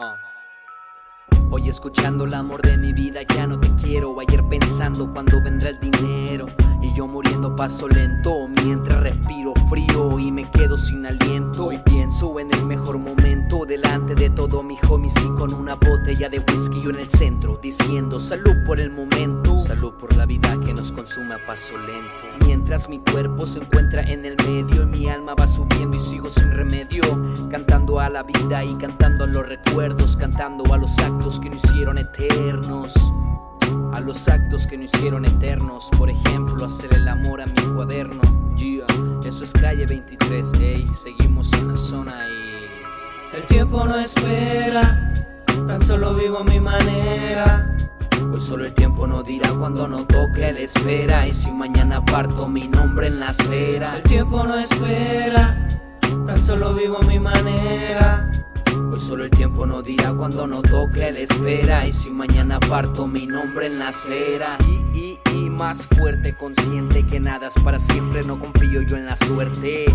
Ah. Hoy escuchando el amor de mi vida ya no te quiero. Ayer pensando cuando vendrá el dinero. Y yo muriendo paso lento Mientras respiro frío y me quedo sin aliento. Y pienso en el mejor momento Delante de todo mi homies y con una botella de whisky yo en el centro Diciendo salud por el momento Salud por la vida que nos consume a paso lento Mientras mi cuerpo se encuentra en el medio Y mi alma va subiendo y sigo sin remedio Cantando a la vida y cantando a los recuerdos Cantando a los actos que no hicieron eternos. A los actos que no hicieron eternos. Por ejemplo, hacer el amor a mi cuaderno. Yeah, eso es calle 23, ey. Seguimos en la zona y. El tiempo no espera, tan solo vivo a mi manera. Hoy solo el tiempo no dirá cuando no toque la espera. Y si mañana parto mi nombre en la acera. El tiempo no espera, tan solo vivo a mi manera. Hoy solo el tiempo no dirá cuando no toque la espera. Y si mañana parto mi nombre en la acera. Y, y, y más fuerte, consciente que nada es para siempre. No confío yo en la suerte.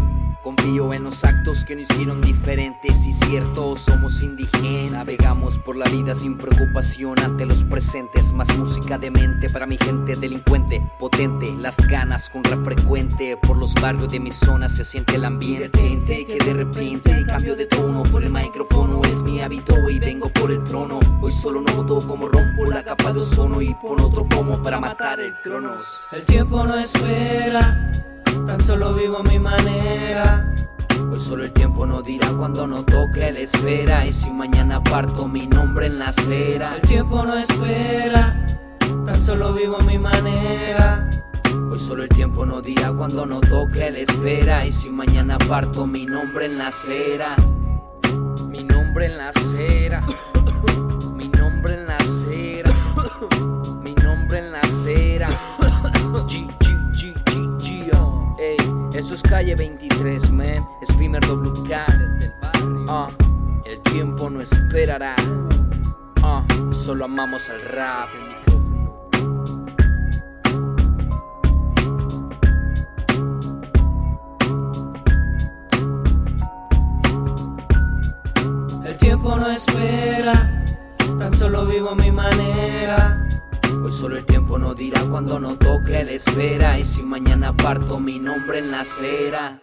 Confío en los actos que nos hicieron diferentes y cierto, somos indígenas. Navegamos por la vida sin preocupación ante los presentes. Más música de mente para mi gente delincuente, potente. Las ganas con frecuente. Por los barrios de mi zona se siente el ambiente. que de repente cambio de tono por el micrófono. Es mi hábito y vengo por el trono. Hoy solo noto como rompo la capa de ozono y pon otro pomo para matar el cronos. El tiempo no espera tan solo vivo a mi manera. Hoy solo el tiempo no dirá cuando no toque la espera. Y si mañana parto mi nombre en la acera. El tiempo no espera, tan solo vivo a mi manera. Hoy solo el tiempo no dirá cuando no toque la espera. Y si mañana parto mi nombre en la acera. Mi nombre en la acera. Eso es calle 23, man. Es primer WK desde el barrio. Ah, el tiempo no esperará. Ah, solo amamos al rap. El tiempo no espera, tan solo vivo a mi manera. Hoy solo el tiempo no dirá cuando no toque la espera. Y si mañana parto mi nombre en la acera.